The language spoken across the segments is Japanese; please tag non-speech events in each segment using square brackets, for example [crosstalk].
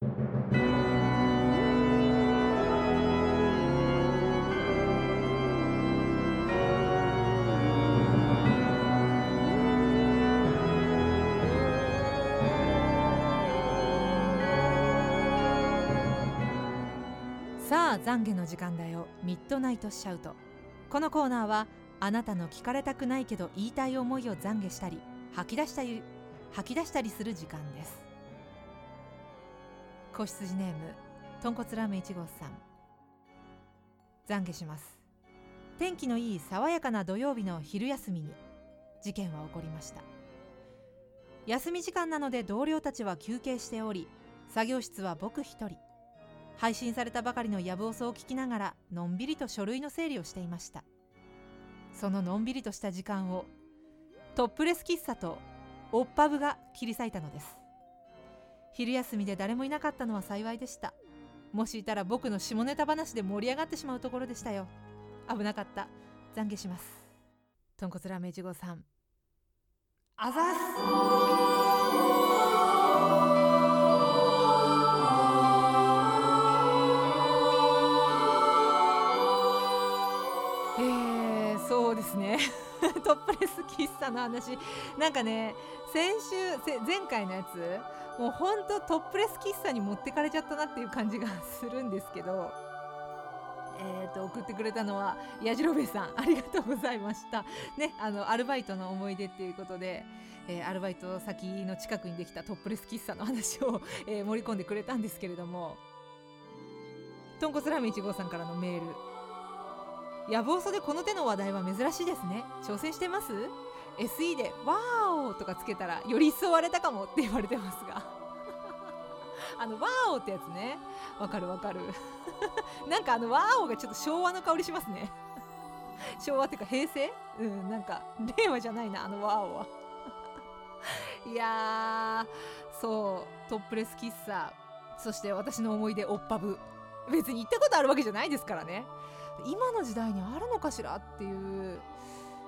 さあ懺悔の時間だよ。ミッドナイトシャウト。このコーナーはあなたの聞かれたくないけど言いたい思いを懺悔したり吐き出したり吐き出したりする時間です。子羊ネーム豚骨ラーメン1号さん。懺悔します。天気のいい爽やかな土曜日の昼休みに事件は起こりました。休み時間なので同僚たちは休憩しており作業室は僕一人。配信されたばかりのやぶおそを聞きながらのんびりと書類の整理をしていました。そののんびりとした時間をトップレス喫茶とオッパブが切り裂いたのです。昼休みで誰もいなかったのは幸いでした。もしいたら僕の下ネタ話で盛り上がってしまうところでしたよ。危なかった。懺悔します。豚骨ラーメン1号さん。あざっす。そうですね。[laughs] トップレス喫茶の話。なんかね先週前回のやつもうほんとトップレス喫茶に持ってかれちゃったなっていう感じがするんですけど。えーと、送ってくれたのはやじろべえさん。ありがとうございました。ねあのアルバイトの思い出っていうことで、えー、アルバイト先の近くにできたトップレス喫茶の話を、えー、盛り込んでくれたんですけれども。豚骨ラーメン1号さんからのメール。野望そでこの手の話題は珍しいですね挑戦してます？SE で「ワーオ!」とかつけたらより一層割れたかもって言われてますが [laughs] あの「ワーオ!」ってやつねわかるわかる [laughs] なんかあの「ワーオ!」がちょっと昭和の香りしますね [laughs] 昭和っていうか平成？うんなんか令和じゃないなあの「ワーオ!」はいやそうトップレス喫茶そして私の思い出おっぱぶ別に行ったことあるわけじゃないですからね今の時代にあるのかしらっていう。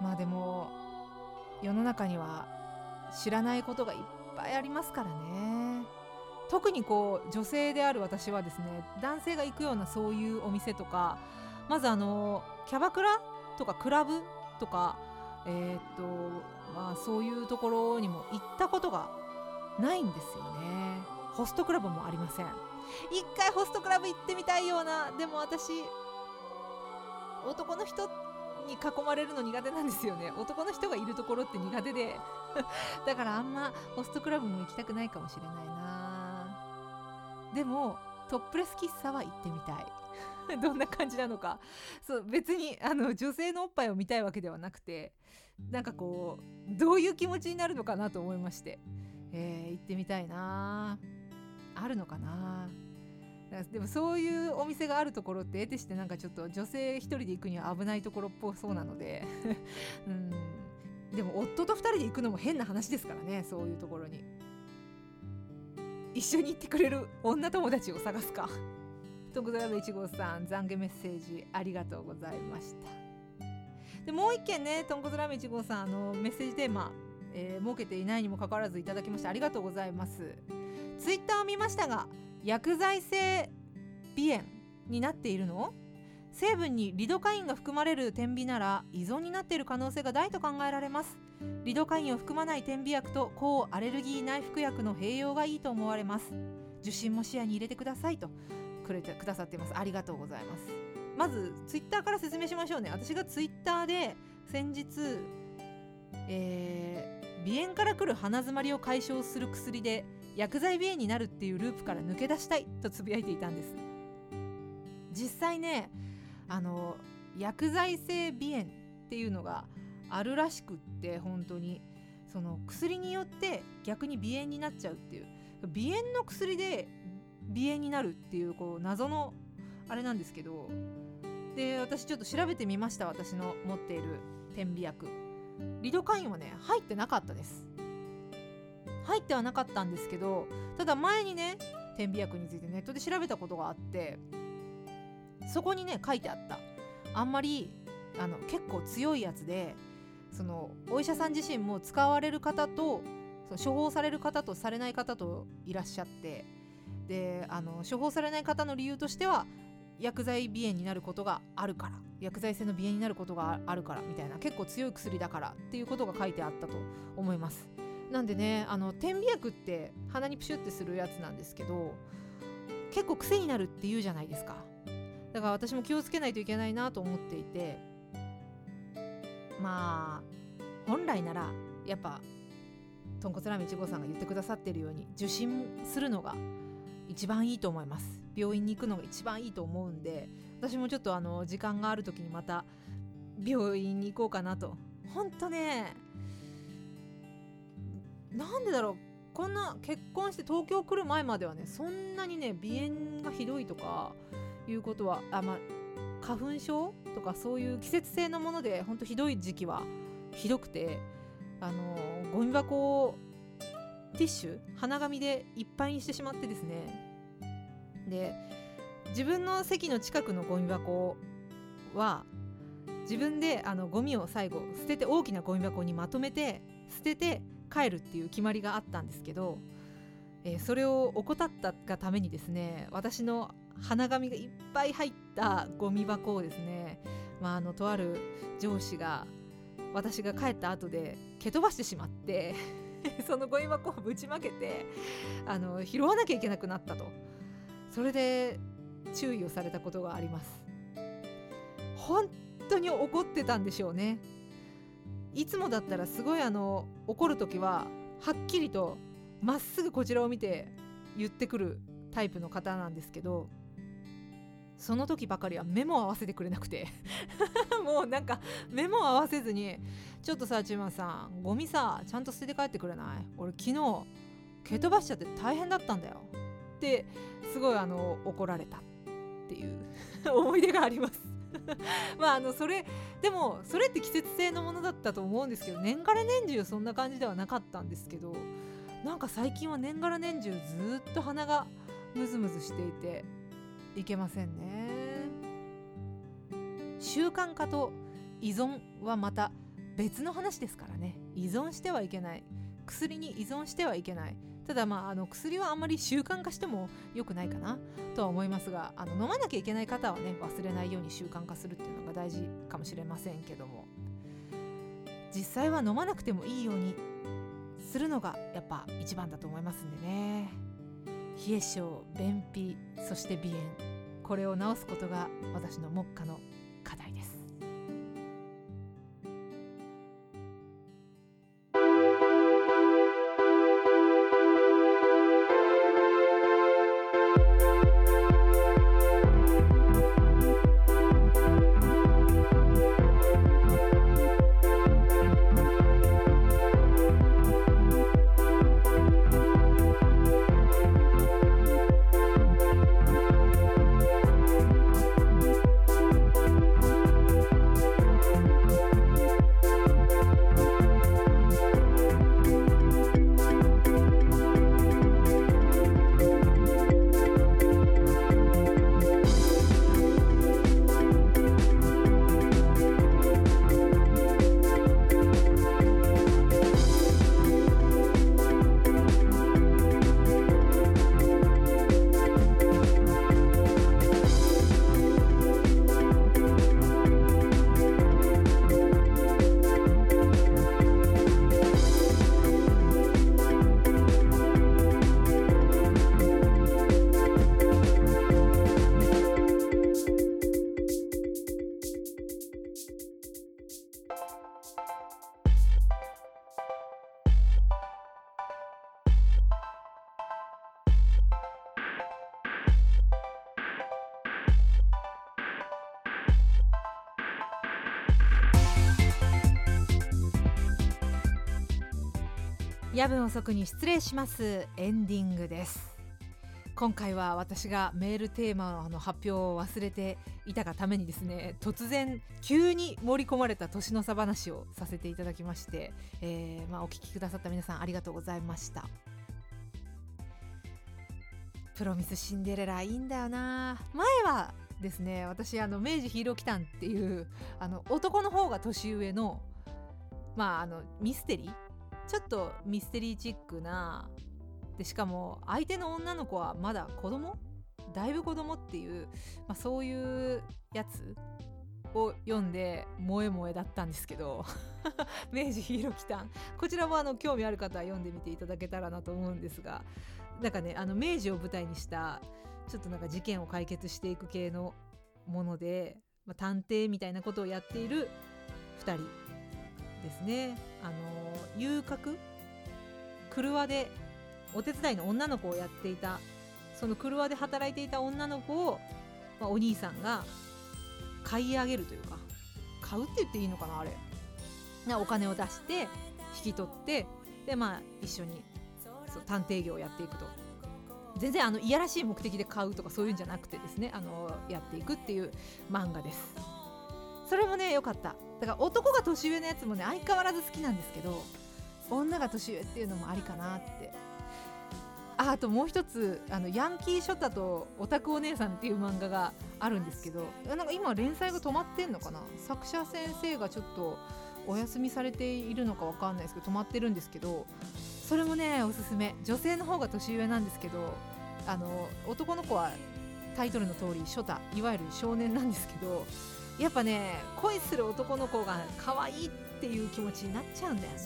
まあでも世の中には知らないことがいっぱいありますからね。特にこう女性である私はですね男性が行くようなそういうお店とかまずあのキャバクラとかクラブとかえー、っとまあそういうところにも行ったことがないんですよね。ホストクラブもありません。一回ホストクラブ行ってみたいようなでも私男の人に囲まれるの苦手なんですよね。男の人がいるところって苦手で。[laughs] だからあんまホストクラブも行きたくないかもしれないな。でもトップレス喫茶は行ってみたい。[laughs] どんな感じなのか。そう別にあの女性のおっぱいを見たいわけではなくてなんかこうどういう気持ちになるのかなと思いまして、えー、行ってみたいな。あるのかな。でもそういうお店があるところって得てしてなんかちょっと女性一人で行くには危ないところっぽそうなので。[laughs] うん。でも夫と2人で行くのも変な話ですからねそういうところに。一緒に行ってくれる女友達を探すか。徳田1号さん懺悔メッセージありがとうございました。でもう一件ねとんこつラーメン1号さんあのメッセージテーマ、えー、設けていないにもかかわらずいただきましてありがとうございます。ツイッターを見ましたが薬剤性鼻炎になっているの？成分にリドカインが含まれる点鼻なら依存になっている可能性が大と考えられます。リドカインを含まない点鼻薬と抗アレルギー内服薬の併用がいいと思われます。受診も視野に入れてくださいとくれてくださっています。ありがとうございます。まずツイッターから説明しましょうね。私がツイッターで先日えー、鼻炎から来る鼻づまりを解消する薬で薬剤鼻炎になるっていうループから抜け出したいとつぶやいていたんです。実際ねあの薬剤性鼻炎っていうのがあるらしくって本当に。その薬によって逆に鼻炎になっちゃうっていう。鼻炎の薬で鼻炎になるっていうこう謎のあれなんですけど。で私ちょっと調べてみました私の持っている点鼻薬。リドカインはね入ってなかったです。入ってはなかったんですけどただ前にね点鼻薬についてネットで調べたことがあってそこにね書いてあった。あんまりあの結構強いやつでそのお医者さん自身も使われる方とその処方される方とされない方といらっしゃってであの処方されない方の理由としては薬剤鼻炎になることがあるから薬剤性の鼻炎になることがあるからみたいな結構強い薬だからっていうことが書いてあったと思います。なんでねあの点鼻薬って鼻にプシュってするやつなんですけど結構癖になるって言うじゃないですか。だから私も気をつけないといけないなと思っていてまあ本来ならやっぱ豚骨ラーメン1号さんが言ってくださってるように受診するのが一番いいと思います。病院に行くのが一番いいと思うんで私もちょっとあの時間がある時にまた病院に行こうかなと。ほんとねなんでだろう。こんな結婚して東京来る前まではねそんなにね鼻炎がひどいとかいうことはあま花粉症とかそういう季節性のものでほんとひどい時期はひどくてあのゴミ箱をティッシュ鼻紙でいっぱいにしてしまってですね。で自分の席の近くのゴミ箱は自分であのゴミを最後捨てて大きなゴミ箱にまとめて捨てて帰るっていう決まりがあったんですけど、えー、それを怠ったがためにですね私の鼻紙がいっぱい入ったゴミ箱をですね、まあ、あのとある上司が私が帰った後で蹴飛ばしてしまって [laughs] そのゴミ箱をぶちまけてあの拾わなきゃいけなくなったと。それで注意をされたことがあります。本当に怒ってたんでしょうね。いつもだったらすごいあの怒る時ははっきりとまっすぐこちらを見て言ってくるタイプの方なんですけどその時ばかりは目も合わせてくれなくて [laughs] もうなんか目も合わせずに「ちょっとさチーマンさんゴミさちゃんと捨てて帰ってくれない？俺昨日蹴飛ばしちゃって大変だったんだよ」ってすごいあの怒られたっていう [laughs] 思い出があります。[laughs] まああのそれでもそれって季節性のものだったと思うんですけど年がら年中そんな感じではなかったんですけどなんか最近は年がら年中ずっと鼻がムズムズしていていけませんね。習慣化と依存はまた別の話ですからね。依存してはいけない。薬に依存してはいけない。ただまああの薬はあんまり習慣化しても良くないかなとは思いますがあの飲まなきゃいけない方はね忘れないように習慣化するっていうのが大事かもしれませんけども。実際は飲まなくてもいいようにするのがやっぱ一番だと思いますんでね。冷え性便秘そして鼻炎。これを治すことが私の目下の夜分遅くに失礼します。エンディングです。今回は私がメールテーマの発表を忘れていたがためにですね突然急に盛り込まれた年の差話をさせていただきまして、えー、まあ、お聞きくださった皆さんありがとうございました。プロミスシンデレラいいんだよな。前はですね私あの明治ヒーローキタンっていうあの男の方が年上のまああのミステリーちょっとミステリーチックなでしかも相手の女の子はまだ子供？だいぶ子供っていう、まあ、そういうやつを読んで萌え萌えだったんですけど。[laughs] 明治ヒーローキタンこちらもあの興味ある方は読んでみていただけたらなと思うんですが。なんかねあの明治を舞台にしたちょっとなんか事件を解決していく系のもので、まあ、探偵みたいなことをやっている2人。ですね。あの遊郭？車でお手伝いの女の子をやっていたその車で働いていた女の子を、まあ、お兄さんが買い上げるというか買うって言っていいのかなあれ。なお金を出して引き取ってでまあ一緒にそう探偵業をやっていくと。全然あのいやらしい目的で買うとかそういうんじゃなくてですねあのやっていくっていう漫画です。それもね良かった。だから男が年上のやつもね相変わらず好きなんですけど女が年上っていうのもありかなって。ああともう一つあのヤンキーショタとオタクお姉さんっていう漫画があるんですけどなんか今連載が止まってんのかな？作者先生がちょっとお休みされているのかわかんないですけど止まってるんですけどそれもねおすすめ。女性の方が年上なんですけどあの男の子はタイトルの通りショタいわゆる少年なんですけどやっぱね恋する男の子が可愛いっていう気持ちになっちゃうんだよね。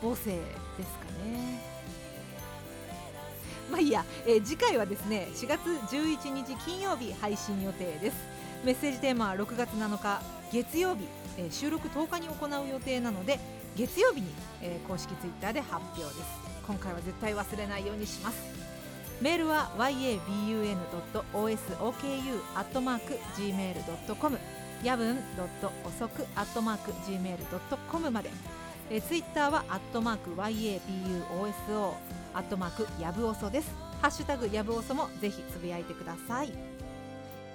母性ですかね。まあいいや、えー、次回はですね4月11日金曜日配信予定です。メッセージテーマは6月7日月曜日、えー、収録10日に行う予定なので月曜日に、えー、公式ツイッターで発表です。今回は絶対忘れないようにします。メールは yabun.osoku.gmail.com やぶん遅く .gmail.com まで、え、ツイッターはアットマーク yabuoso アットマークやぶおそです。ハッシュタグやぶおそもぜひつぶやいてください。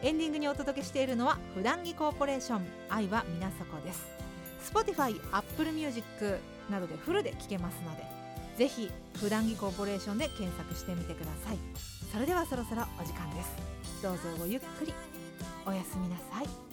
エンディングにお届けしているのは普段着コーポレーション。愛は皆底です。Spotify、Apple Music などでフルで聴けますのでぜひ普段着コーポレーションで検索してみてください。それではそろそろお時間です。どうぞごゆっくり。おやすみなさい。